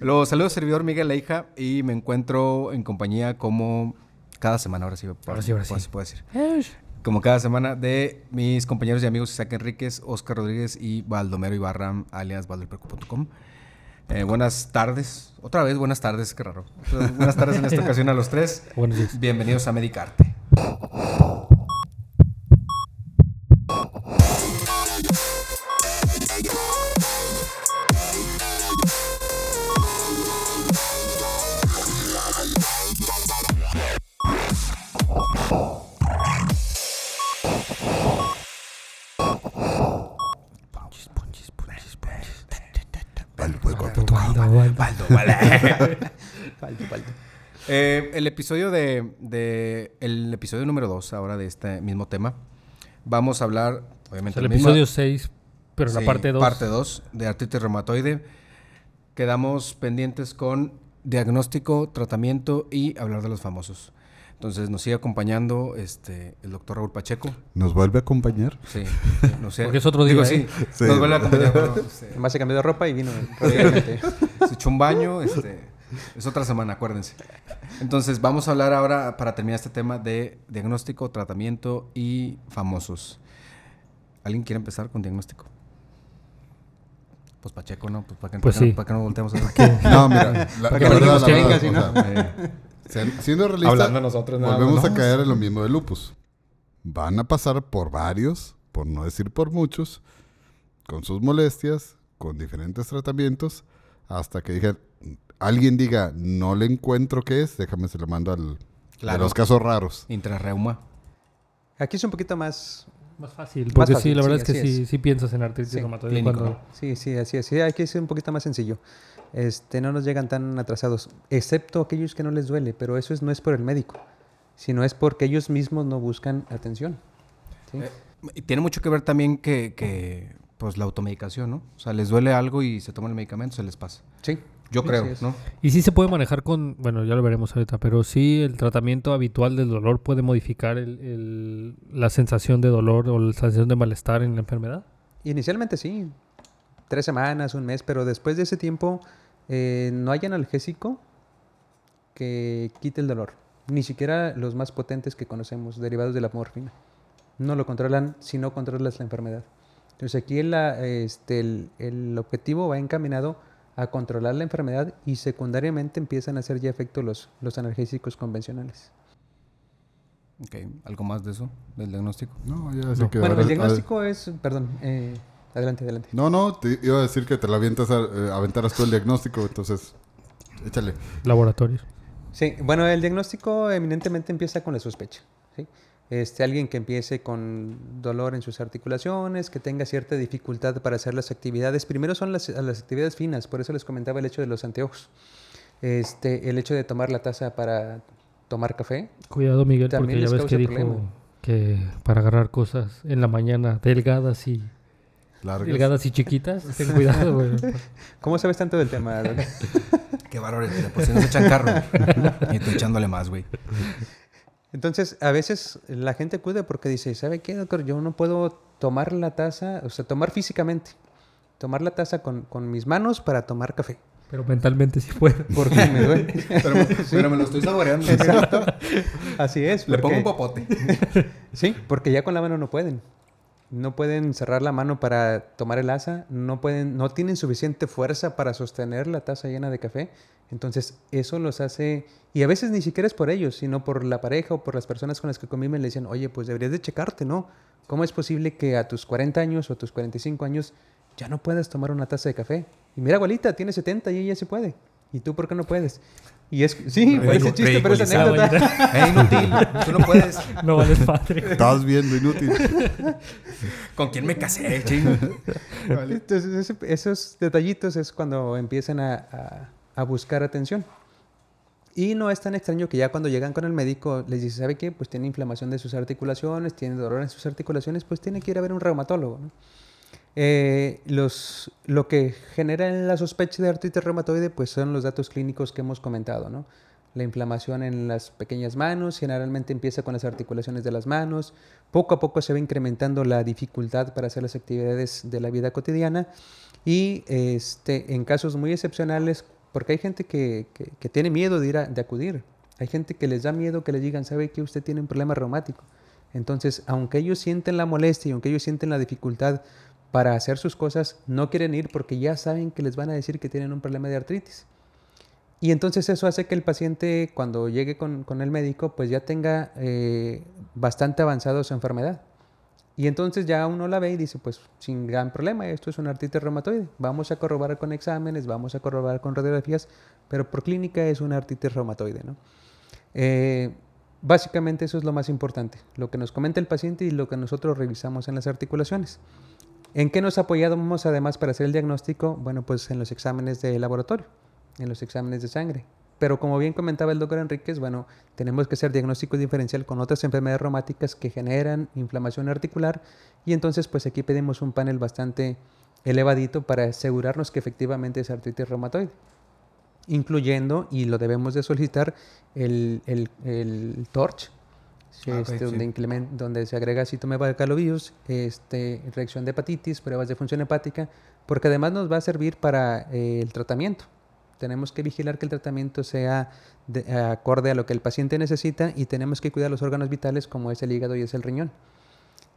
Los saludos servidor Miguel Leija y me encuentro en compañía como cada semana, ahora sí, ahora sí, ahora sí. se puede decir. Como cada semana de mis compañeros y amigos Isaac Enríquez, Oscar Rodríguez y Baldomero Ibarra, alias baldoperco.com. Eh, buenas tardes, otra vez buenas tardes, qué raro. Buenas tardes en esta ocasión a los tres. Buenos días. Bienvenidos a Medicarte. Eh, el episodio de, el episodio número 2 ahora de este mismo tema. Vamos a hablar, obviamente, el episodio 6, pero la parte 2. Parte 2 de artritis reumatoide. Quedamos pendientes con diagnóstico, tratamiento y hablar de los famosos. Entonces nos sigue acompañando este el doctor Raúl Pacheco. ¿Nos vuelve a acompañar? Sí, no sé. Porque es otro día. Digo, sí, ¿eh? nos vuelve a acompañar. Pero, este... Más se cambió de ropa y vino. se echó un baño, este, es otra semana, acuérdense. Entonces vamos a hablar ahora, para terminar este tema, de diagnóstico, tratamiento y famosos. ¿Alguien quiere empezar con diagnóstico? Pues Pacheco, ¿no? Pues para que, pues para sí. que, para que no volteamos a ver. No, mira, la, la verdad, la verdad, o ¿no? sea, Siendo realista, Hablando nosotros nada volvemos a caer en lo mismo de lupus. Van a pasar por varios, por no decir por muchos, con sus molestias, con diferentes tratamientos, hasta que digan, alguien diga, no le encuentro qué es, déjame se lo mando al... Claro. De los casos raros. Intrarreuma. Aquí es un poquito más... Más fácil, porque fácil, sí, la verdad sí, es que sí, es. sí piensas en artritis Sí. Sí, sí, así es. Sí, aquí es un poquito más sencillo. Este, no nos llegan tan atrasados, excepto aquellos que no les duele, pero eso es, no es por el médico, sino es porque ellos mismos no buscan atención. ¿sí? Eh, y tiene mucho que ver también que, que, pues, la automedicación, ¿no? O sea, les duele algo y se toman el medicamento, se les pasa. sí. Yo Sí, creo, sí. ¿no? Y sí se puede manejar con, bueno, ya lo veremos ahorita, pero sí el tratamiento habitual del dolor puede modificar el, el- la sensación de dolor o la sensación de malestar en la enfermedad. Inicialmente sí, tres semanas, un mes, pero después de ese tiempo eh, no hay analgésico que quite el dolor. Ni siquiera los más potentes que conocemos, derivados de la morfina. No lo controlan si no controlas la enfermedad. Entonces aquí este, el, el objetivo va encaminado a controlar la enfermedad y secundariamente empiezan a hacer ya efecto los, los analgésicos convencionales. Ok, ¿algo más de eso? ¿Del diagnóstico? No, ya sé No. que... Bueno, el diagnóstico es, perdón, eh, adelante, adelante. No, no, te iba a decir que te lo avientas a, eh, aventaras tú el diagnóstico, entonces échale. Laboratorios. Sí, bueno, el diagnóstico eminentemente empieza con la sospecha. ¿sí? Este, alguien que empiece con dolor en sus articulaciones, que tenga cierta dificultad para hacer las actividades. Primero son las, las actividades finas, por eso les comentaba el hecho de los anteojos. Este, el hecho de tomar la taza para tomar café. Cuidado, Miguel, También porque ya ves que dijo problema. que para agarrar cosas en la mañana delgadas y Largas. delgadas y chiquitas, ten cuidado, güey. ¿Cómo sabes tanto del tema? Qué de por si nos echan carro. y tú echándole más, güey. Entonces, a veces la gente acude porque dice, ¿sabe qué, doctor? Yo no puedo tomar la taza, o sea, tomar físicamente. Tomar la taza con, con mis manos para tomar café. Pero mentalmente sí puede. Porque me duele. Pero, pero me lo estoy saboreando. Exacto. Así es. Le pongo un popote. Sí, porque ya con la mano no pueden. No pueden cerrar la mano para tomar el asa, no pueden, no tienen suficiente fuerza para sostener la taza llena de café. Entonces, eso los hace, y a veces ni siquiera es por ellos, sino por la pareja o por las personas con las que conviven, le dicen, oye, pues deberías de checarte, ¿no? ¿Cómo es posible que a tus 40 años o a tus 45 años ya no puedas tomar una taza de café? Y mira, abuelita, tiene 70 y ella sí puede. ¿Y tú por qué no puedes? Y es, sí, parece chiste, pero es Ridiculizado, anécdota. ¡Eh, inútil! Tú no puedes. No vales padre. Estás viendo inútil. ¿Con quién me casé, ching? Entonces, ese- esos detallitos es cuando empiezan a, a- a buscar atención. Y no es tan extraño que ya cuando llegan con el médico les dice, ¿sabe qué? Pues tiene inflamación de sus articulaciones, tiene dolor en sus articulaciones, pues tiene que ir a ver un reumatólogo. ¿no? Eh, los, lo que genera la sospecha de artritis reumatoide pues son los datos clínicos que hemos comentado, ¿no? La inflamación en las pequeñas manos, generalmente empieza con las articulaciones de las manos, poco a poco se va incrementando la dificultad para hacer las actividades de la vida cotidiana y este, en casos muy excepcionales, Porque hay gente que, que- tiene miedo de ir a, de acudir. Hay gente que les da miedo que les digan, sabe que usted tiene un problema reumático. Entonces, aunque ellos sienten la molestia y aunque ellos sienten la dificultad para hacer sus cosas, no quieren ir porque ya saben que les van a decir que tienen un problema de artritis. Y entonces eso hace que el paciente cuando llegue con, con el médico pues ya tenga eh, bastante avanzado su enfermedad. Y entonces ya uno la ve y dice pues sin gran problema, esto es una artritis reumatoide. Vamos a corroborar con exámenes, vamos a corroborar con radiografías, pero por clínica es una artritis reumatoide. ¿no? Eh, básicamente eso es lo más importante, lo que nos comenta el paciente y lo que nosotros revisamos en las articulaciones. ¿En qué nos apoyamos además para hacer el diagnóstico? Bueno, pues en los exámenes de laboratorio, en los exámenes de sangre. Pero como bien comentaba el doctor Enríquez, bueno, tenemos que hacer diagnóstico diferencial con otras enfermedades reumáticas que generan inflamación articular y entonces pues aquí pedimos un panel bastante elevadito para asegurarnos que efectivamente es artritis reumatoide, incluyendo, y lo debemos de solicitar, el, el, el TORCH, este, sí. donde, incremen- donde se agrega citomegalovirus, este, reacción de hepatitis, pruebas de función hepática, porque además nos va a servir para eh, el tratamiento. Tenemos que vigilar que el tratamiento sea de- acorde a lo que el paciente necesita y tenemos que cuidar los órganos vitales como es el hígado y es el riñón.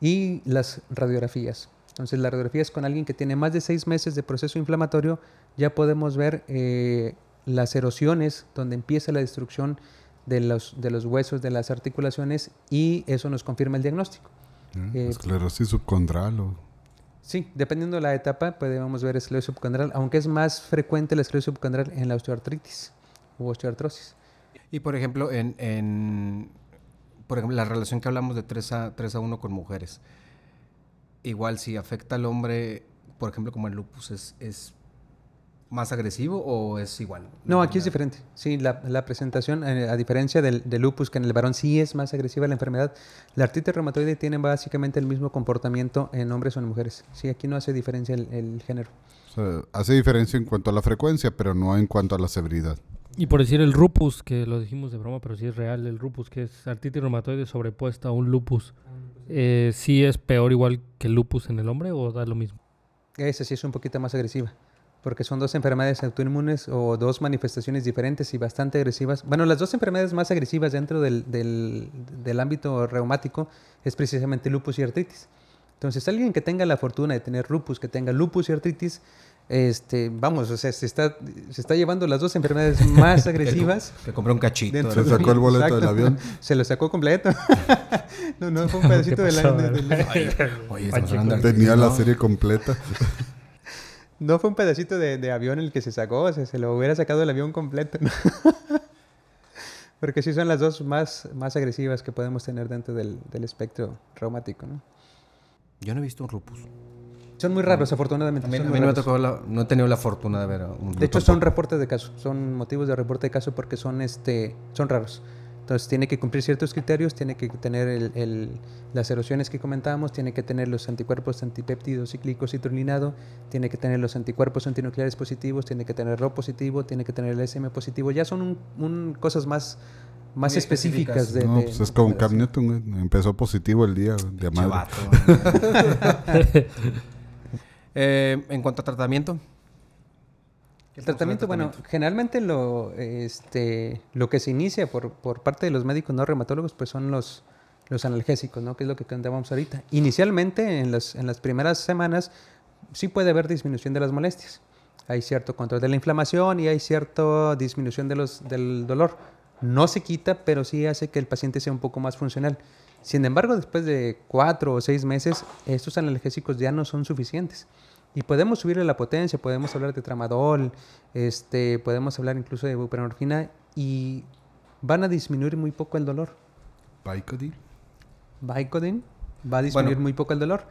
Y las radiografías. Entonces, las radiografías con alguien que tiene más de seis meses de proceso inflamatorio, ya podemos ver eh, las erosiones donde empieza la destrucción de los, de los huesos, de las articulaciones, y eso nos confirma el diagnóstico. ¿Eh? Eh, Esclerosis subcondral o... Sí, dependiendo de la etapa, podemos ver esclerosis subcondral, aunque es más frecuente la esclerosis subcondral en la osteoartritis u osteoartrosis. Y por ejemplo, en, en por ejemplo, la relación que hablamos de 3 a, 3 a 1 con mujeres, igual si afecta al hombre, por ejemplo, como el lupus, ¿es, es más agresivo o es igual? No, aquí es diferente. Sí, la, la presentación, eh, a diferencia del, del lupus, que en el varón sí es más agresiva la enfermedad, la artritis reumatoide tiene básicamente el mismo comportamiento en hombres o en mujeres. Sí, aquí no hace diferencia el, el género. o sea, hace diferencia en cuanto a la frecuencia, pero no en cuanto a la severidad. Y por decir el lupus, que lo dijimos de broma, pero sí es real, el lupus, que es artritis reumatoide sobrepuesta a un lupus, eh, ¿sí es peor igual que el lupus en el hombre o da lo mismo? Esa sí es un poquito más agresiva, porque son dos enfermedades autoinmunes o dos manifestaciones diferentes y bastante agresivas. Bueno, las dos enfermedades más agresivas dentro del, del- del ámbito reumático es precisamente lupus y artritis. Entonces, alguien que tenga la fortuna de tener lupus, que tenga lupus y artritis, este, vamos, o sea, se está, se está llevando las dos enfermedades más agresivas. Que compré un cachito. Se sacó el boleto Exacto. del avión. Se lo sacó completo. no, no, fue un pedacito ¿Qué de la... pasó? de- de- Oye, estamos Pacheco. hablando de Tenía la serie completa. No fue un pedacito de, de avión el que se sacó, o sea, se lo hubiera sacado el avión completo. ¿no? Porque sí son las dos más, más agresivas que podemos tener dentro del, del espectro reumático, ¿no? Yo no he visto un lupus. Son muy raros, afortunadamente. A mí, a mí no me raros. tocó la- no he tenido la fortuna de ver un De hecho, son reportes de caso, son motivos de reporte de caso porque son, este, son raros. Entonces, tiene que cumplir ciertos criterios, tiene que tener el- el- las erosiones que comentábamos, tiene que tener los anticuerpos antipéptidos cíclicos citrulinado, tiene que tener los anticuerpos antinucleares positivos, tiene que tener RO positivo, tiene que tener el SM positivo. Ya son un- un- cosas más, más específicas. específicas. De, No, de- pues es como Cam Newton. Empezó positivo el día de madre. vato. Eh, en cuanto a tratamiento. ¿Qué El tratamiento, bueno, generalmente lo, este, lo que se inicia por, por parte de los médicos no reumatólogos, pues son los, los analgésicos, ¿no? Que es lo que comentábamos ahorita. Inicialmente, en las, en las primeras semanas, sí puede haber disminución de las molestias. Hay cierto control de la inflamación y hay cierta disminución de los, del dolor. No se quita, pero sí hace que el paciente sea un poco más funcional. Sin embargo, después de cuatro o seis meses, estos analgésicos ya no son suficientes. Y podemos subirle la potencia, podemos hablar de tramadol, este, podemos hablar incluso de buprenorfina y van a disminuir muy poco el dolor. Vicodin. Vicodin va a disminuir Bueno. muy poco el dolor.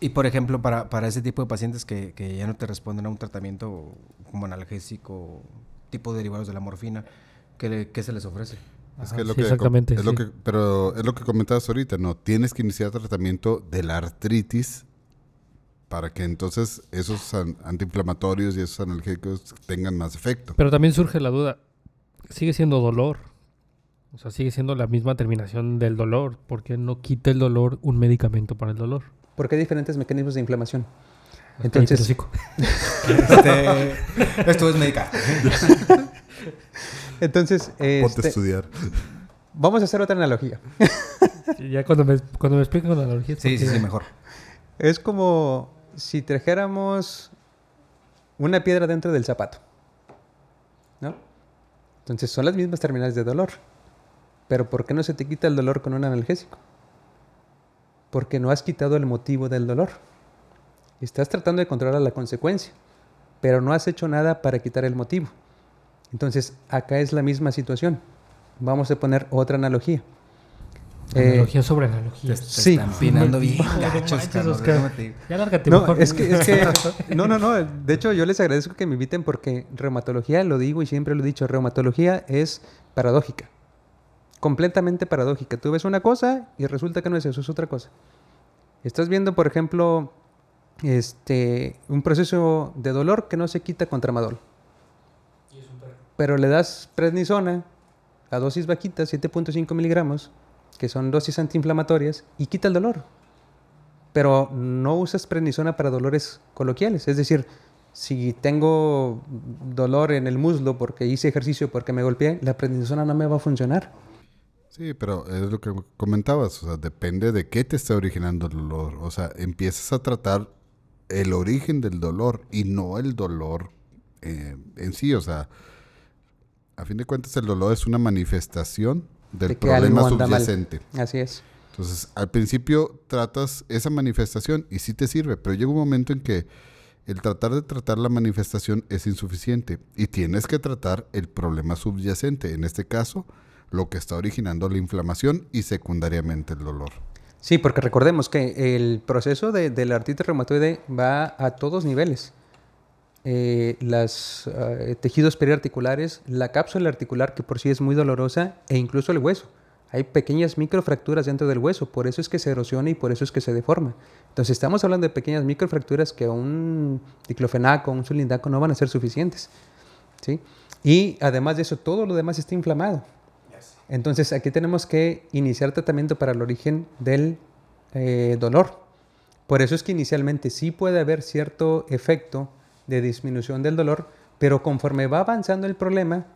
Y por ejemplo, para, para ese tipo de pacientes que, que ya no te responden a un tratamiento como analgésico, tipo derivados de la morfina, ¿qué, le- qué se les ofrece? Es Ajá, que es lo sí, que, exactamente, es lo que, pero es lo que comentabas ahorita, ¿no? Tienes que iniciar tratamiento de la artritis para que entonces esos an- antiinflamatorios y esos analgésicos tengan más efecto. Pero también surge la duda, sigue siendo dolor, o sea, sigue siendo la misma terminación del dolor, ¿por qué no quita el dolor un medicamento para el dolor? Porque hay diferentes mecanismos de inflamación. Entonces. Este, esto es medicar. entonces Ponte a este, estudiar. vamos a hacer otra analogía. Ya cuando me, cuando me explican con analogías. Sí, sí, sí, mejor. Es como si trajéramos una piedra dentro del zapato. ¿No? Entonces son las mismas terminales de dolor. Pero ¿por qué no se te quita el dolor con un analgésico? Porque no has quitado el motivo del dolor. Estás tratando de controlar la consecuencia, pero no has hecho nada para quitar el motivo. Entonces, acá es la misma situación. Vamos a poner otra analogía. Eh, Analogía sobre analogía. te Sí. están pinando bien gachos, Carlos. Ya lárgate No, mejor. es que, es que, no, no, no. De hecho, yo les agradezco que me inviten porque reumatología, lo digo y siempre lo he dicho, reumatología es paradójica. Completamente paradójica. Tú ves una cosa y resulta que no es eso, es otra cosa. Estás viendo, por ejemplo, este, un proceso de dolor que no se quita con tramadol. Pero le das prednisona a dosis bajitas, 7.5 miligramos, que son dosis antiinflamatorias, y quita el dolor pero no usas prednisona para dolores coloquiales. Es decir, si tengo dolor en el muslo porque hice ejercicio, porque me golpeé, la prednisona no me va a funcionar. Sí, pero es lo que comentabas, o sea, depende de qué te está originando el dolor. O sea, empiezas a tratar el origen del dolor y no el dolor eh, en sí. O sea, a fin de cuentas el dolor es una manifestación del De problema mal. subyacente. Así es. Entonces, al principio tratas esa manifestación y sí te sirve, pero llega un momento en que el tratar de tratar la manifestación es insuficiente y tienes que tratar el problema subyacente, en este caso, lo que está originando la inflamación y secundariamente el dolor. Sí, porque recordemos que el proceso de, de la artritis reumatoide va a todos niveles. Eh, los tejidos periarticulares, la cápsula articular, que por sí es muy dolorosa, e incluso el hueso. Hay pequeñas microfracturas dentro del hueso, por eso es que se erosiona y por eso es que se deforma. Entonces estamos hablando de pequeñas microfracturas que un diclofenaco, un sulindaco no van a ser suficientes. ¿sí? Y además de eso, todo lo demás está inflamado. Entonces aquí tenemos que iniciar tratamiento para el origen del eh, dolor. Por eso es que inicialmente sí puede haber cierto efecto de disminución del dolor, pero conforme va avanzando el problema,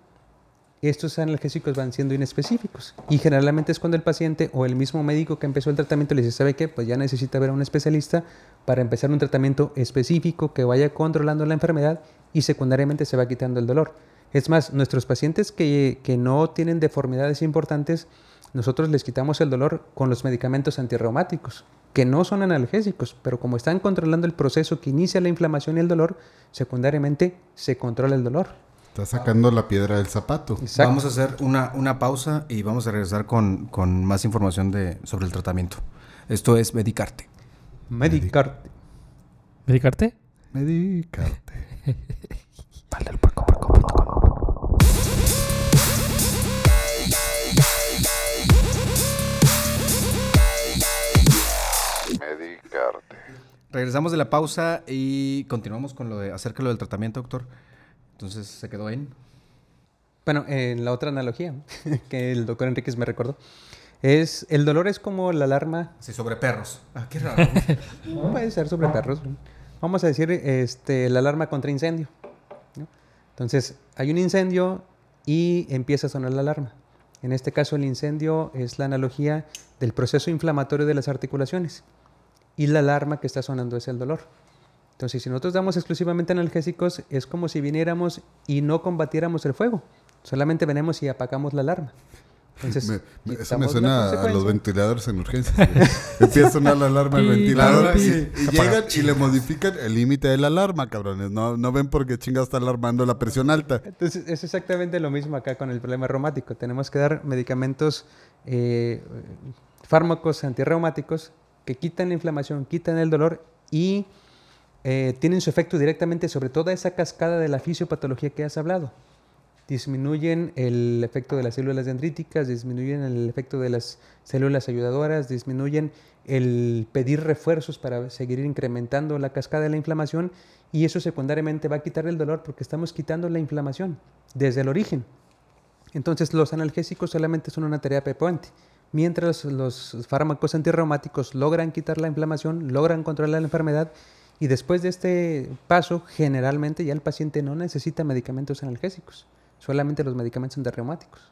estos analgésicos van siendo inespecíficos. Y generalmente es cuando el paciente o el mismo médico que empezó el tratamiento le dice, ¿sabe qué? Pues ya necesita ver a un especialista para empezar un tratamiento específico que vaya controlando la enfermedad y secundariamente se va quitando el dolor. Es más, nuestros pacientes que, que no tienen deformidades importantes, nosotros les quitamos el dolor con los medicamentos antirreumáticos, que no son analgésicos, pero como están controlando el proceso que inicia la inflamación y el dolor, secundariamente se controla el dolor. Está sacando la piedra del zapato. Exacto. Vamos a hacer una, una pausa y vamos a regresar con, con más información de, sobre el tratamiento. Esto es Medicarte. Medicarte. ¿Medicarte? Medicarte. Medicarte. Regresamos de la pausa y continuamos con lo de acerca de lo del tratamiento, doctor. Entonces se quedó en. Bueno, en la otra analogía que el doctor Enríquez me recordó, es el dolor es como la alarma, Sí, sobre perros. Ah, qué raro. puede ser sobre perros, vamos a decir este, la alarma contra incendio. ¿no? Entonces, hay un incendio y empieza a sonar la alarma. En este caso, el incendio es la analogía del proceso inflamatorio de las articulaciones y la alarma que está sonando es el dolor. Entonces, si nosotros damos exclusivamente analgésicos, es como si viniéramos y no combatiéramos el fuego. Solamente venimos y apagamos la alarma. Entonces, Me- me- eso me suena a los ventiladores en urgencias. güey. Empieza a sonar la alarma del ventilador y, y llegan y le modifican el límite de la alarma, cabrones. No, no ven por qué chinga está alarmando la presión alta. Entonces, es exactamente lo mismo acá con el problema reumático. Tenemos que dar medicamentos, eh, fármacos antirreumáticos que quitan la inflamación, quitan el dolor y eh, tienen su efecto directamente sobre toda esa cascada de la fisiopatología que has hablado. Disminuyen el efecto de las células dendríticas, disminuyen el efecto de las células ayudadoras, disminuyen el pedir refuerzos para seguir incrementando la cascada de la inflamación y eso secundariamente va a quitar el dolor porque estamos quitando la inflamación desde el origen. Entonces los analgésicos solamente son una terapia puente. Mientras los fármacos antirreumáticos logran quitar la inflamación, logran controlar la enfermedad Y después de este paso, generalmente ya el paciente no necesita medicamentos analgésicos, solamente los medicamentos antirreumáticos.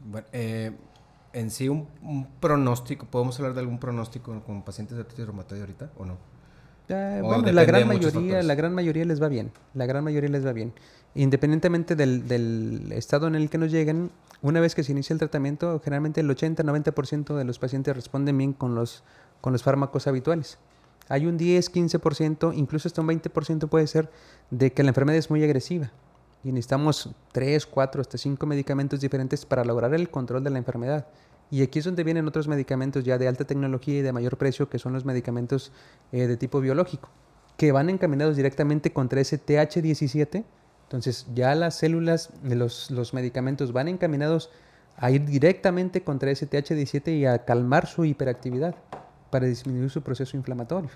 Bueno, eh, en sí, un, un pronóstico, ¿podemos hablar de algún pronóstico con pacientes de artritis reumatoide ahorita o no? O bueno, la gran mayoría, la gran mayoría les va bien. La gran mayoría les va bien. Independientemente del, estado en el que nos lleguen, una vez que se inicia el tratamiento, generalmente el 80-90% de los pacientes responden bien con los, con los fármacos habituales. Hay un 10-15%, incluso hasta un 20% puede ser de que la enfermedad es muy agresiva y necesitamos 3, 4, hasta 5 medicamentos diferentes para lograr el control de la enfermedad. Y aquí es donde vienen otros medicamentos ya de alta tecnología y de mayor precio, que son los medicamentos eh, de tipo biológico, que van encaminados directamente contra ese TH17. Entonces ya las células de los, los medicamentos van encaminados a ir directamente contra ese TH17 y a calmar su hiperactividad para disminuir su proceso inflamatorio.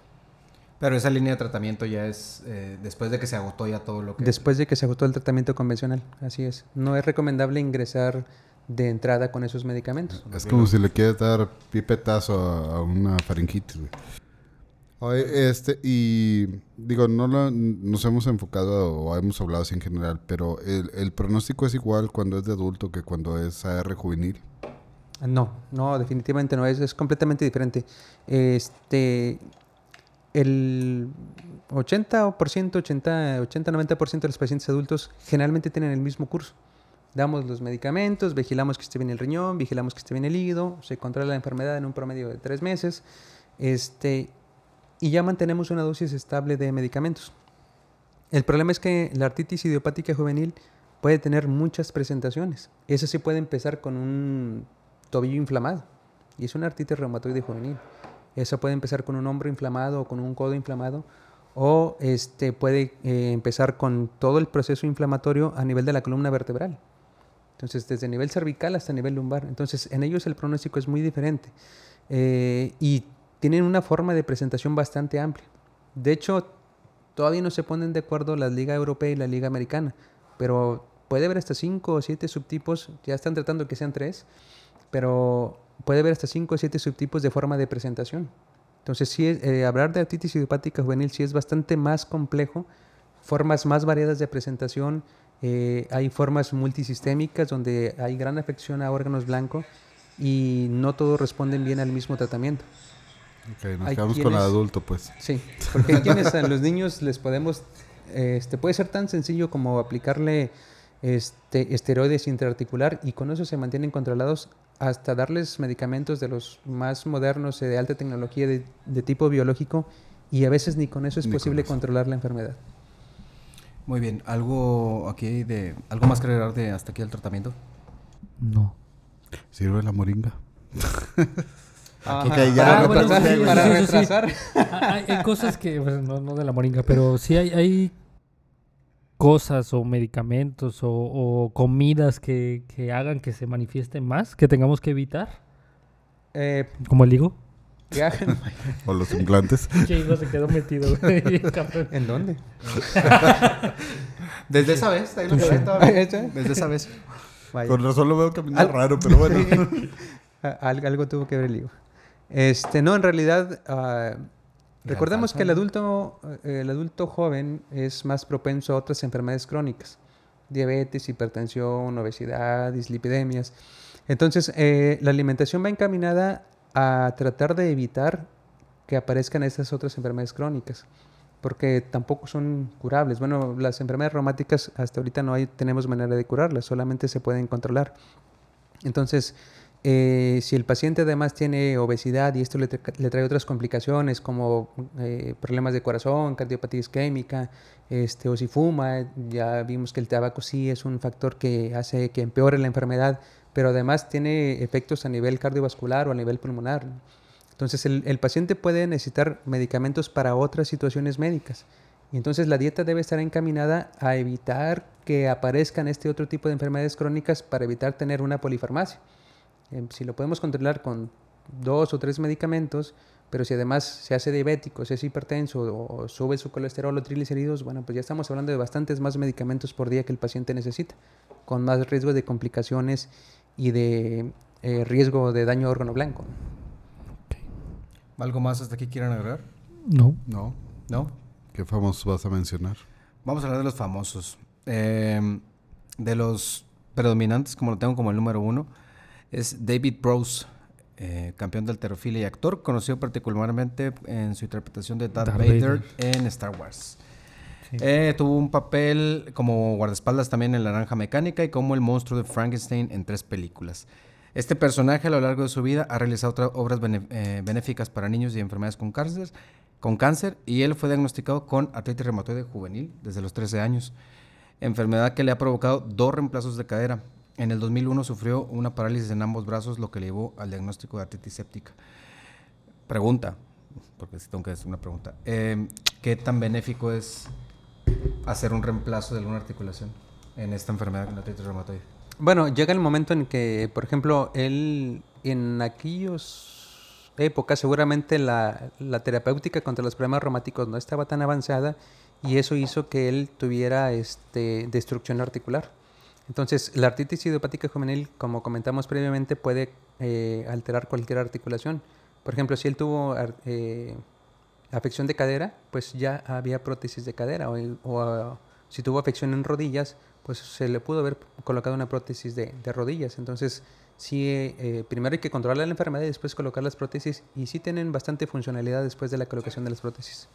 Pero esa línea de tratamiento ya es eh, después de que se agotó ya todo lo que... Después de que se agotó el tratamiento convencional, así es. No es recomendable ingresar de entrada con esos medicamentos. Es como si le quieres dar pipetazo a, a una faringitis, güey. Este, y digo, no lo- nos hemos enfocado o hemos hablado así en general, pero el, el pronóstico es igual cuando es de adulto que cuando es AR juvenil. No, no, definitivamente no, es, es completamente diferente. Este, el 80%, 80, 80-90% de los pacientes adultos generalmente tienen el mismo curso. Damos los medicamentos, vigilamos que esté bien el riñón, vigilamos que esté bien el hígado, se controla la enfermedad en un promedio de tres meses, este, y ya mantenemos una dosis estable de medicamentos. El problema es que la artritis idiopática juvenil puede tener muchas presentaciones. Esa sí puede empezar con un tobillo inflamado y es una artritis reumatoide juvenil. Esa puede empezar con un hombro inflamado o con un codo inflamado o este, puede eh, empezar con todo el proceso inflamatorio a nivel de la columna vertebral. Entonces, desde nivel cervical hasta nivel lumbar. Entonces, en ellos el pronóstico es muy diferente. Eh, y tienen una forma de presentación bastante amplia. De hecho, todavía no se ponen de acuerdo la Liga Europea y la Liga Americana, pero puede haber hasta cinco o siete subtipos, ya están tratando que sean tres, pero puede haber hasta cinco o siete subtipos de forma de presentación. Entonces, sí, eh, hablar de artritis idiopática juvenil sí es bastante más complejo, formas más variadas de presentación, eh, hay formas multisistémicas donde hay gran afección a órganos blancos y no todos responden bien al mismo tratamiento. Ok, nos Hay quedamos con el adulto, pues. Sí, porque hay quienes a los niños les podemos, este, puede ser tan sencillo como aplicarle este, esteroides intraarticular y con eso se mantienen controlados hasta darles medicamentos de los más modernos eh, de alta tecnología de, de tipo biológico y a veces ni con eso es Ni con posible eso. controlar la enfermedad. Muy bien, algo aquí de... ¿Algo más que agregar de hasta aquí el tratamiento? No. ¿Sirve la moringa? Ajá, Ok, ya, para no retrasar, pensé, güey. para Sí, sí, sí. retrasar. Ah, hay, hay cosas que, bueno, no, no de la moringa, pero sí hay, hay cosas o medicamentos o, o comidas que, que hagan que se manifiesten más, que tengamos que evitar, Eh, como el higo. ¿O los implantes? Higo se quedó metido. ¿En dónde? Desde esa vez, ahí lo. Desde esa vez. Vaya. Con razón lo veo caminar Al- raro, pero bueno. Al- algo tuvo que ver el higo. Este, no, en realidad, ah, recordemos que el adulto, eh, el adulto joven es más propenso a otras enfermedades crónicas, diabetes, hipertensión, obesidad, dislipidemias. Entonces, eh, la alimentación va encaminada a tratar de evitar que aparezcan estas otras enfermedades crónicas, porque tampoco son curables. Bueno, las enfermedades reumáticas hasta ahorita no hay, tenemos manera de curarlas, solamente se pueden controlar. Entonces, eh, si el paciente además tiene obesidad y esto le, tra- le trae otras complicaciones como eh, problemas de corazón, cardiopatía isquémica, este, o si fuma, ya vimos que el tabaco sí es un factor que hace que empeore la enfermedad, pero además tiene efectos a nivel cardiovascular o a nivel pulmonar. Entonces el, el paciente puede necesitar medicamentos para otras situaciones médicas. Entonces la dieta debe estar encaminada a evitar que aparezcan este otro tipo de enfermedades crónicas para evitar tener una polifarmacia. Eh, si lo podemos controlar con dos o tres medicamentos, pero si además se hace diabético, se es hipertenso o, o sube su colesterol o triglicéridos, bueno, pues ya estamos hablando de bastantes más medicamentos por día que el paciente necesita, con más riesgo de complicaciones y de eh, riesgo de daño a órgano blanco. ¿Algo más hasta aquí quieran agregar? No. No. ¿No? ¿Qué famosos vas a mencionar? Vamos a hablar de los famosos. Eh, de los predominantes, como lo tengo como el número uno, es David Prowse, eh, campeón de alterofilia y actor, conocido particularmente en su interpretación de Darth, Darth Vader, Vader. en Star Wars. Sí. Eh, tuvo un papel como guardaespaldas también en La Naranja Mecánica y como el monstruo de Frankenstein en tres películas. Este personaje a lo largo de su vida ha realizado otras obras eh, benéficas para niños y enfermedades con cáncer, con cáncer y él fue diagnosticado con artritis reumatoide juvenil desde los 13 años, enfermedad que le ha provocado dos reemplazos de cadera. En el 2001 sufrió una parálisis en ambos brazos, lo que le llevó al diagnóstico de artritis séptica. Pregunta, porque sí tengo que hacer una pregunta. Eh, ¿Qué tan benéfico es hacer un reemplazo de alguna articulación en esta enfermedad con artritis reumatoide? Bueno, llega el momento en que, por ejemplo, él en aquellas épocas seguramente la, la terapéutica contra los problemas reumáticos no estaba tan avanzada y eso hizo que él tuviera este, destrucción articular. Entonces, la artritis idiopática juvenil, como comentamos previamente, puede eh, alterar cualquier articulación. Por ejemplo, si él tuvo eh, afección de cadera, pues ya había prótesis de cadera. O, ah, si tuvo afección en rodillas, pues se le pudo haber colocado una prótesis de, rodillas. Entonces, sí, eh, eh, primero hay que controlar la enfermedad y después colocar las prótesis. Y sí tienen bastante funcionalidad después de la colocación de las prótesis.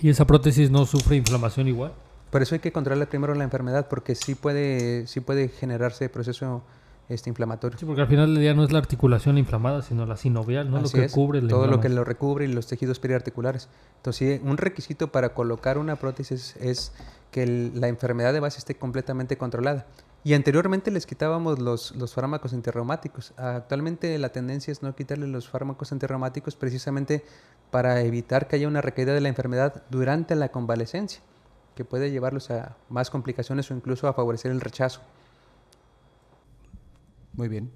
¿Y esa prótesis no sufre inflamación igual? Por eso hay que controlar primero la enfermedad, porque sí puede, sí puede generarse proceso este, inflamatorio. Sí, porque al final del día no es la articulación inflamada, sino la sinovial, ¿no? Así lo que es, cubre todo lo que lo recubre y los tejidos periarticulares. Entonces, sí, un requisito para colocar una prótesis es que el- la enfermedad de base esté completamente controlada. Y anteriormente les quitábamos los, los fármacos antirreumáticos. Actualmente la tendencia es no quitarle los fármacos antirreumáticos precisamente para evitar que haya una recaída de la enfermedad durante la convalecencia, que puede llevarlos a más complicaciones o incluso a favorecer el rechazo. Muy bien.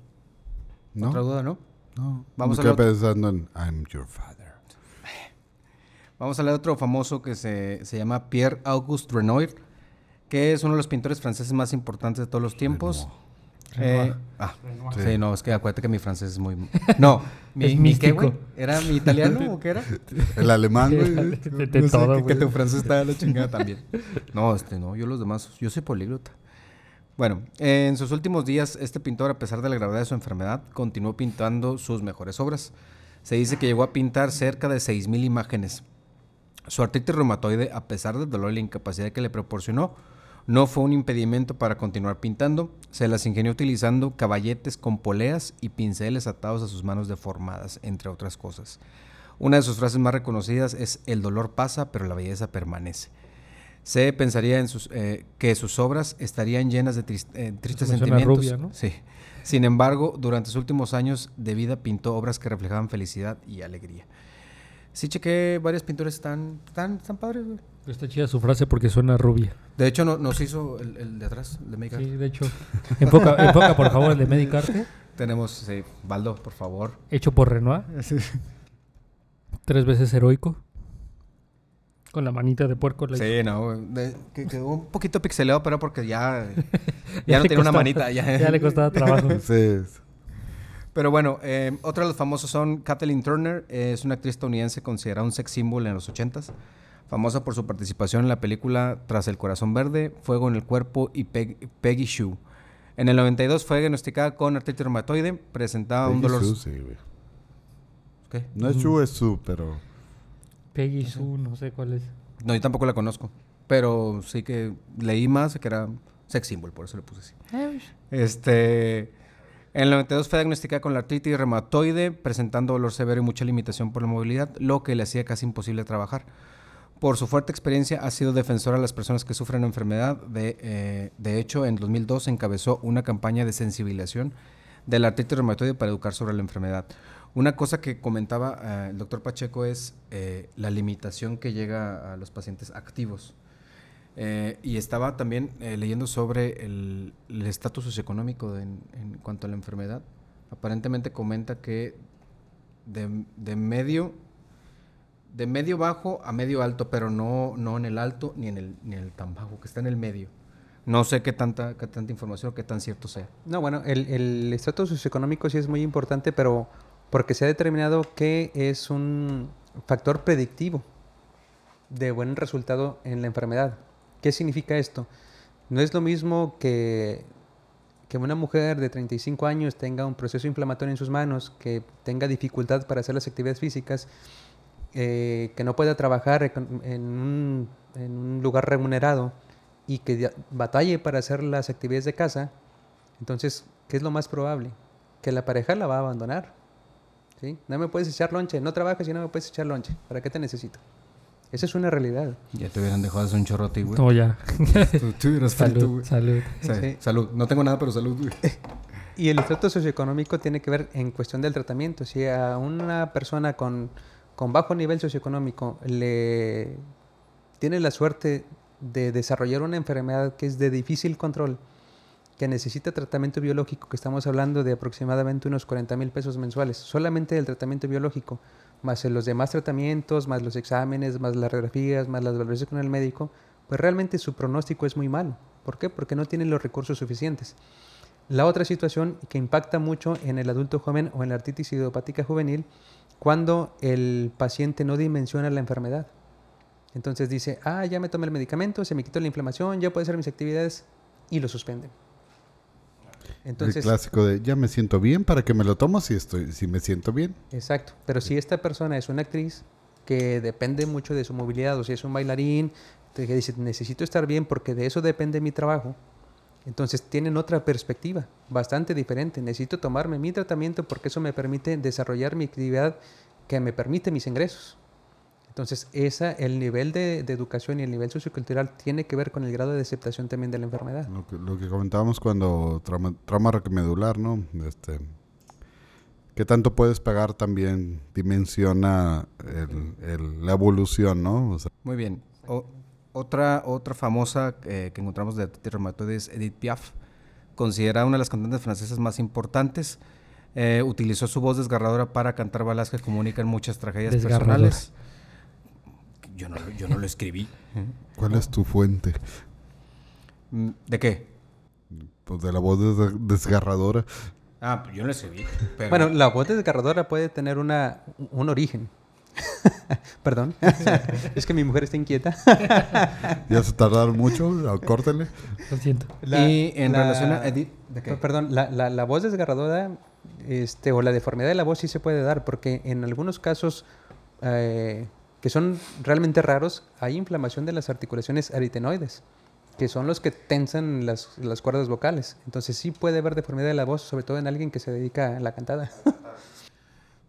¿No? ¿Otra duda, no? No. Vamos Vamos a pensando en I'm your father. Vamos a hablar de otro famoso que se, se llama Pierre Auguste Renoir, que es uno de los pintores franceses más importantes de todos los tiempos. Eh, ah, Sí. sí. no, es que acuérdate que mi francés es muy... No, mi, Es mi qué, güey? ¿Era mi italiano o qué era? El alemán, güey. De- de No sé, todo, que, que güey. tu francés está de la chingada también. No, este no, yo los demás, yo soy políglota. Bueno, en sus últimos días, este pintor, a pesar de la gravedad de su enfermedad, continuó pintando sus mejores obras. Se dice que llegó a pintar cerca de 6.000 imágenes. Su artritis reumatoide, a pesar del dolor y la incapacidad que le proporcionó, no fue un impedimento para continuar pintando. Se las ingenió utilizando caballetes con poleas y pinceles atados a sus manos deformadas, entre otras cosas. Una de sus frases más reconocidas es El dolor pasa, pero la belleza permanece. Se pensaría en sus, eh, que sus obras estarían llenas de eh, tristes sentimientos. rubia, ¿no? Sí. Sin embargo, durante sus últimos años de vida pintó obras que reflejaban felicidad y alegría. Sí, chequé varias pinturas tan, tan, tan padres, güey. Está chida su frase porque suena rubia. De hecho, no, nos hizo el, el de atrás, el de Make Sí, de hecho. Enfoca, enfoca por favor el de Medicarte, Tenemos, sí, Baldo, por favor. hecho por Renoir. Tres veces heroico. Con la manita de puerco. la hizo. Sí, no, de- que quedó un poquito pixeleado, pero porque ya, ya no tiene una manita. Ya, Ya le costaba trabajo. Sí. Pero bueno, eh, otros de los famosos son Kathleen Turner, eh, es una actriz estadounidense considerada un sex symbol en los 80s, famosa por su participación en la película Tras el corazón verde, Fuego en el cuerpo y Peg- Peggy Sue. En el 92 fue diagnosticada con artritis reumatoide, presentaba un Peggy dolor... Sue, sí, güey. ¿Qué? No es Sue, es Sue, pero... Peggy Sue, no sé cuál es. No, yo tampoco la conozco, pero sí que leí más que era sex symbol, por eso le puse así. Este, en el 92 fue diagnosticada con la artritis reumatoide, presentando dolor severo y mucha limitación por la movilidad, lo que le hacía casi imposible trabajar. Por su fuerte experiencia, ha sido defensora de las personas que sufren enfermedad. De, eh, de hecho, en 2002 encabezó una campaña de sensibilización de la artritis reumatoide para educar sobre la enfermedad. Una cosa que comentaba eh, el doctor Pacheco es eh, la limitación que llega a los pacientes activos. Y estaba también leyendo sobre el estatus socioeconómico en, en cuanto a la enfermedad. Aparentemente comenta que de, de medio de medio bajo a medio alto, pero no, no en el alto ni en el, ni en el tan bajo, que está en el medio. No sé qué tanta, qué tanta información o qué tan cierto sea. No, bueno, el, el estatus socioeconómico sí es muy importante, pero porque se ha determinado que es un factor predictivo de buen resultado en la enfermedad. ¿Qué significa esto? No es lo mismo que, que una mujer de 35 años tenga un proceso inflamatorio en sus manos, que tenga dificultad para hacer las actividades físicas, eh, que no pueda trabajar en un, en un lugar remunerado y que batalle para hacer las actividades de casa, entonces, ¿qué es lo más probable? Que la pareja la va a abandonar. ¿sí? No me puedes echar lonche, no trabajas y no me puedes echar lonche. ¿Para qué te necesito? Esa es una realidad. Ya te hubieran dejado hacer un chorro a ti, güey. No, ya. Tú, tú hubieras frito, salud, güey. salud. Sí, Sí. Salud. No tengo nada, pero salud, güey. Y el estrato socioeconómico tiene que ver en cuestión del tratamiento. Si a una persona con, con bajo nivel socioeconómico le tiene la suerte de desarrollar una enfermedad que es de difícil control, que necesita tratamiento biológico, que estamos hablando de aproximadamente unos 40 mil pesos mensuales, solamente del tratamiento biológico, más los demás tratamientos, más los exámenes, más las radiografías, más las valoraciones con el médico, pues realmente su pronóstico es muy malo. ¿Por qué? Porque no tienen los recursos suficientes. La otra situación que impacta mucho en el adulto joven o en la artritis idiopática juvenil, cuando el paciente no dimensiona la enfermedad. Entonces dice, ah, ya me tomé el medicamento, se me quitó la inflamación, ya puedo hacer mis actividades y lo suspenden. Entonces, el clásico de ya me siento bien para que me lo tomo si estoy si me siento bien. Exacto, pero si esta persona es una actriz que depende mucho de su movilidad, o si es un bailarín, que dice, necesito estar bien porque de eso depende mi trabajo, entonces tienen otra perspectiva, bastante diferente. Necesito tomarme mi tratamiento porque eso me permite desarrollar mi actividad que me permite mis ingresos. Entonces, esa, el nivel de, de educación y el nivel sociocultural tiene que ver con el grado de aceptación también de la enfermedad. Lo que, lo que comentábamos cuando trauma, trauma raquimedular, ¿no? Este, ¿Qué tanto puedes pagar también dimensiona el- el- la evolución, ¿no? O sea, Muy bien. O- otra, otra famosa eh, que encontramos de artritis reumatoide es Edith Piaf, considerada una de las cantantes francesas más importantes. Eh, utilizó su voz desgarradora para cantar balas que comunican muchas tragedias Desgarradora. personales. Yo no, lo- yo no lo escribí. ¿Cuál es tu fuente? Mm, ¿De qué? Pues de la voz des- desgarradora. Ah, pues yo no lo escribí. pero- Bueno, la voz desgarradora puede tener una, un origen. Perdón, es que mi mujer está inquieta. Ya se tardaron mucho, córtele. Lo siento. y en relación a Edith... ¿De qué? P- Perdón, la, la- la voz desgarradora este, o la deformidad de la voz sí se puede dar porque en algunos casos eh, que son realmente raros hay inflamación de las articulaciones aritenoides que son los que tensan las, las cuerdas vocales. Entonces sí puede haber deformidad de la voz, sobre todo en alguien que se dedica a la cantada.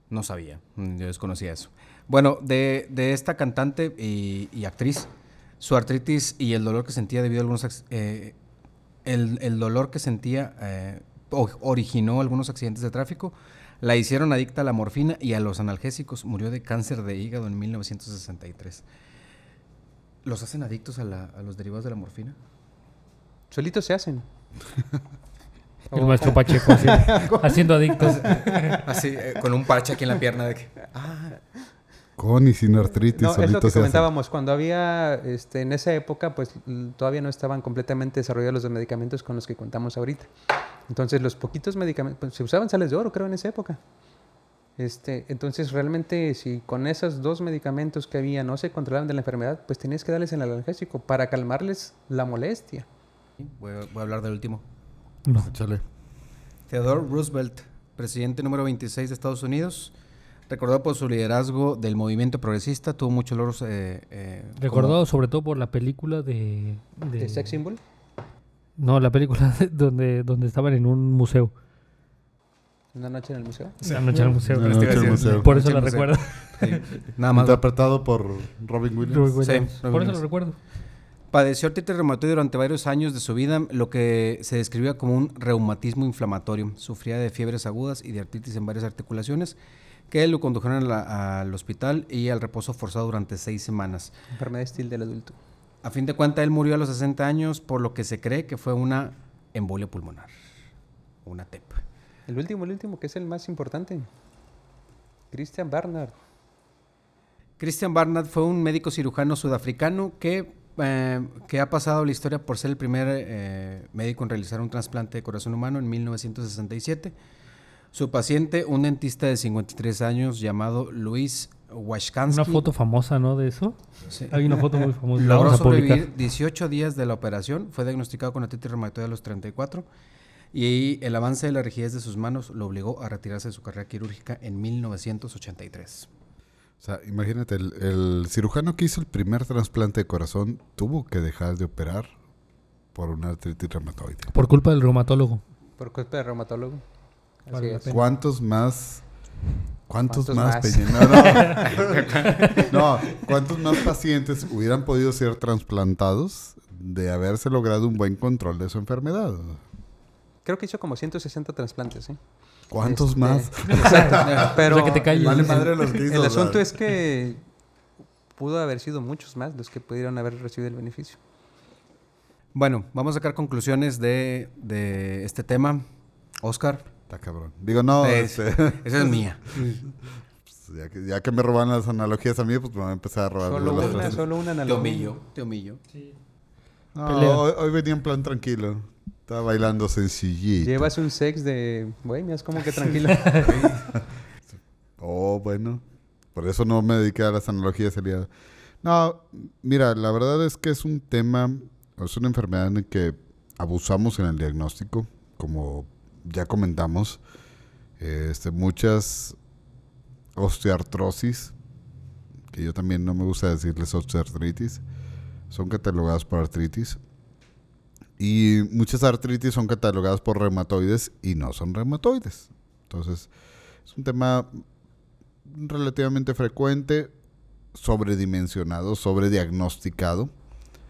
No sabía, yo desconocía eso. Bueno, de, de esta cantante y, y actriz, su artritis y el dolor que sentía debido a algunos... eh, el, el dolor que sentía eh, originó algunos accidentes de tráfico, la hicieron adicta a la morfina y a los analgésicos. Murió de cáncer de hígado en 1963. ¿Los hacen adictos a, la- a los derivados de la morfina? Solitos se hacen. El maestro Pacheco haciendo, haciendo adictos. Así, eh, con un parche aquí en la pierna de que... Con y sin artritis, No, es lo que comentábamos. Cuando había, este, en esa época, pues todavía no estaban completamente desarrollados los medicamentos con los que contamos ahorita. Entonces, los poquitos medicamentos, pues, se usaban sales de oro, creo, en esa época. Este, entonces, realmente, si con esos dos medicamentos que había no se controlaban de la enfermedad, pues tenías que darles el analgésico para calmarles la molestia. Voy a, voy a hablar del último. No. Échale. Theodore Roosevelt, presidente número 26 de Estados Unidos, recordado por su liderazgo del movimiento progresista, tuvo muchos logros. eh, eh, como- Recordado sobre todo por la película de... de- ¿De sex symbol? No, la película de- donde, donde estaban en un museo. Una noche en el museo. La noche en el museo. La noche en el museo. Por eso la recuerdo. Sí, Nada más. Interpretado por Robin Williams. Robin Williams. Sí, Por eso Williams. lo recuerdo. Padeció artritis reumatoide durante varios años de su vida, lo que se describía como un reumatismo inflamatorio. Sufría de fiebres agudas y de artritis en varias articulaciones que lo condujeron la- al hospital y al reposo forzado durante seis semanas. Enfermedad estil del adulto. A fin de cuentas, él murió a los 60 años, por lo que se cree que fue una embolia pulmonar, una TEP. El último, el último, que es el más importante. Christian Barnard. Christian Barnard fue un médico cirujano sudafricano que, eh, que ha pasado la historia por ser el primer eh, médico en realizar un trasplante de corazón humano en 1967. Su paciente, un dentista de 53 años llamado Luis Washkansky. Una foto famosa, ¿no? De eso. Sí. Hay una foto muy famosa. Logró sobrevivir 18 días de la operación, fue diagnosticado con artritis reumatoide a los 34 y el avance de la rigidez de sus manos lo obligó a retirarse de su carrera quirúrgica en 1983. O sea, imagínate, el, el cirujano que hizo el primer trasplante de corazón tuvo que dejar de operar por una artritis reumatoide. Por culpa del reumatólogo. Por culpa del reumatólogo. Así Vale la es. pena. ¿Cuántos más? ¿Cuántos, ¿Cuántos más, más? Peña? No, no. No, ¿cuántos más pacientes hubieran podido ser trasplantados de haberse logrado un buen control de su enfermedad? Creo que hizo como 160 trasplantes, ¿eh? ¿Cuántos Este, más? Exacto. Pero O sea, que te calles. Vale el- madre los que hizo, el asunto es que pudo haber sido muchos más los que pudieron haber recibido el beneficio. Bueno, vamos a sacar conclusiones de, de este tema. Oscar, Está cabrón. Digo, no, Es- este, esa es mía. pues, ya, que, ya que me roban las analogías a mí, pues me voy a empezar a robar Solo las una, otras. solo una Te analogía. humillo, te humillo. No, Pelea. hoy, hoy venía en plan tranquilo. Estaba bailando sencillito. Llevas un sex de, güey, mira, es como que tranquilo. Oh, bueno. Por eso no me dediqué a las analogías el día. No, mira, la verdad es que es un tema, es una enfermedad en la que abusamos en el diagnóstico, como ya comentamos. Este, muchas osteoartrosis, que yo también no me gusta decirles osteoartritis, son catalogadas por artritis. Y muchas artritis son catalogadas por reumatoides y no son reumatoides. Entonces, es un tema relativamente frecuente, sobredimensionado, sobrediagnosticado,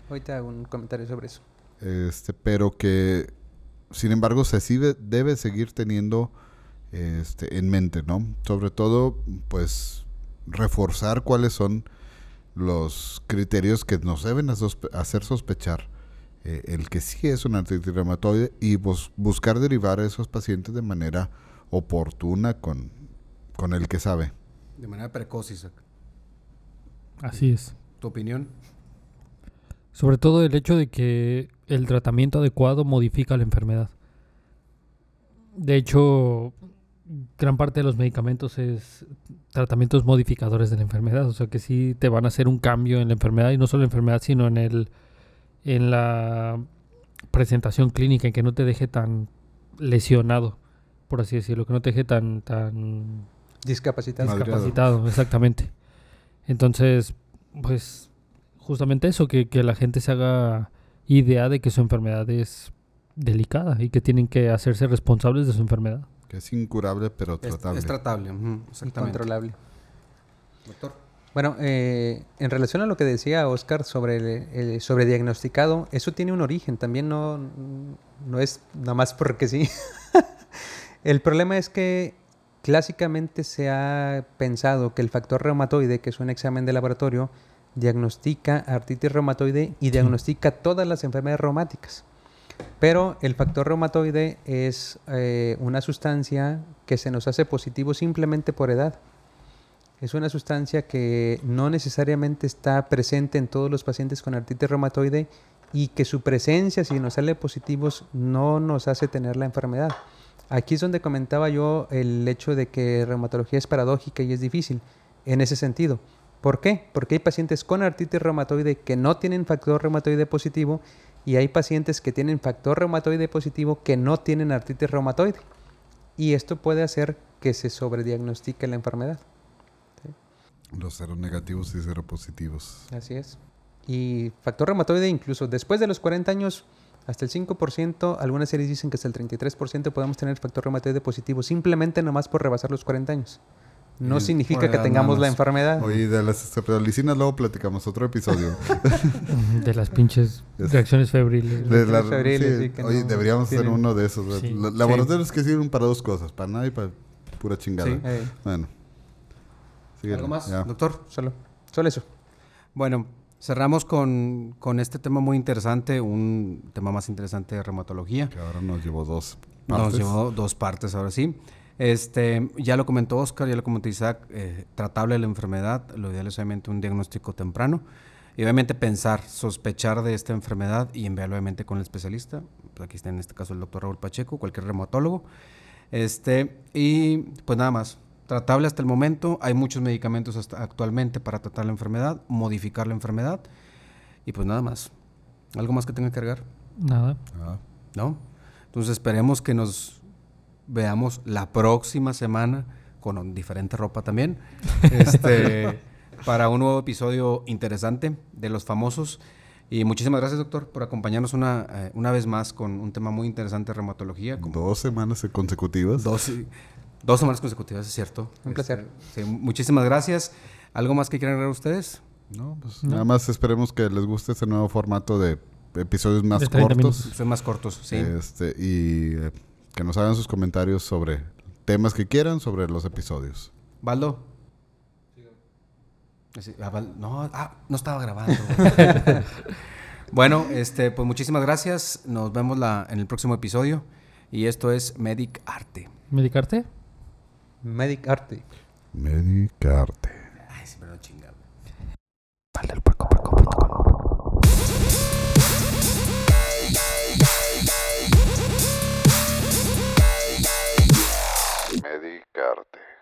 Ahorita hago un comentario sobre eso. este, pero que, sin embargo, se sigue- debe seguir teniendo este, en mente, ¿no? Sobre todo, pues, reforzar cuáles son los criterios que nos deben sospe- hacer sospechar eh, el que sí es una artritis reumatoide y bus- buscar derivar a esos pacientes de manera oportuna con, con el que sabe. De manera precoz, Isaac. Así es. ¿Tu opinión? Sobre todo el hecho de que el tratamiento adecuado modifica la enfermedad. De hecho, gran parte de los medicamentos es tratamientos modificadores de la enfermedad. O sea que sí te van a hacer un cambio en la enfermedad y no solo en la enfermedad, sino en el en la presentación clínica, en que no te deje tan lesionado, por así decirlo, que no te deje tan tan Discapacitado. Discapacitado, exactamente. Entonces, pues, justamente eso, que, que la gente se haga idea de que su enfermedad es delicada y que tienen que hacerse responsables de su enfermedad. Que es incurable pero tratable. es tratable, exactamente. Incontrolable. Doctor. Bueno, eh, en relación a lo que decía Oscar sobre el, el sobrediagnosticado, eso tiene un origen, también no, no es nada más porque sí. el problema es que clásicamente se ha pensado que el factor reumatoide, que es un examen de laboratorio, diagnostica artritis reumatoide y diagnostica todas las enfermedades reumáticas. Pero el factor reumatoide es eh, una sustancia que se nos hace positivo simplemente por edad. Es una sustancia que no necesariamente está presente en todos los pacientes con artritis reumatoide y que su presencia, si nos sale positivos, no nos hace tener la enfermedad. Aquí es donde comentaba yo el hecho de que reumatología es paradójica y es difícil en ese sentido. ¿Por qué? Porque hay pacientes con artritis reumatoide que no tienen factor reumatoide positivo y hay pacientes que tienen factor reumatoide positivo que no tienen artritis reumatoide. Y esto puede hacer que se sobrediagnostique la enfermedad. Los cero negativos y cero positivos. Así es. Y factor reumatoide, incluso después de los 40 años, hasta el 5%, algunas series dicen que hasta el 33% podemos tener factor reumatoide positivo, simplemente nomás por rebasar los 40 años. No Y significa que tengamos la enfermedad. Oye, de las estreptolicinas luego platicamos otro episodio. De las pinches Es- reacciones febriles. De la- febriles, sí, oye, no deberíamos hacer tienen- uno de esos. Sí. La- Laboratorios que sirven para dos cosas, para nada y para pura chingada. Sí. Eh, Bueno. Síguele, ¿Algo más, ya. doctor? solo, solo eso. Bueno, cerramos con, con este tema muy interesante, un tema más interesante de reumatología. Que ahora nos llevó dos Nos partes. llevó dos partes ahora sí. Este, ya lo comentó Oscar, ya lo comentó Isaac, eh, tratable la enfermedad, lo ideal es obviamente un diagnóstico temprano y obviamente pensar, sospechar de esta enfermedad y enviarlo obviamente con el especialista. Pues aquí está en este caso el doctor Raúl Pacheco, cualquier reumatólogo. Este, y pues nada más, tratable hasta el momento. Hay muchos medicamentos hasta actualmente para tratar la enfermedad, modificar la enfermedad. Y pues nada más. ¿Algo más que tenga que cargar? Nada. Ah, ¿No? Entonces esperemos que nos veamos la próxima semana con diferente ropa también. Este, para un nuevo episodio interesante de los famosos. Y muchísimas gracias, doctor, por acompañarnos una, eh, una vez más con un tema muy interesante de reumatología. como Dos semanas consecutivas. Dos, dos semanas consecutivas, es cierto. Un placer. Este, sí, muchísimas gracias. ¿Algo más que quieran agregar ustedes? No, pues No. nada más esperemos que les guste este nuevo formato de episodios más De 30 cortos. minutos. Son más cortos, sí. Este, y eh, que nos hagan sus comentarios sobre temas que quieran sobre los episodios. Baldo. Sí, ah, no, ah, no estaba grabando. bueno, este, pues muchísimas gracias. Nos vemos la, en el próximo episodio. Y esto es Medic Arte. ¿Medicarte? Medic Arte. Medicarte. Ay, siempre no chingado. carta.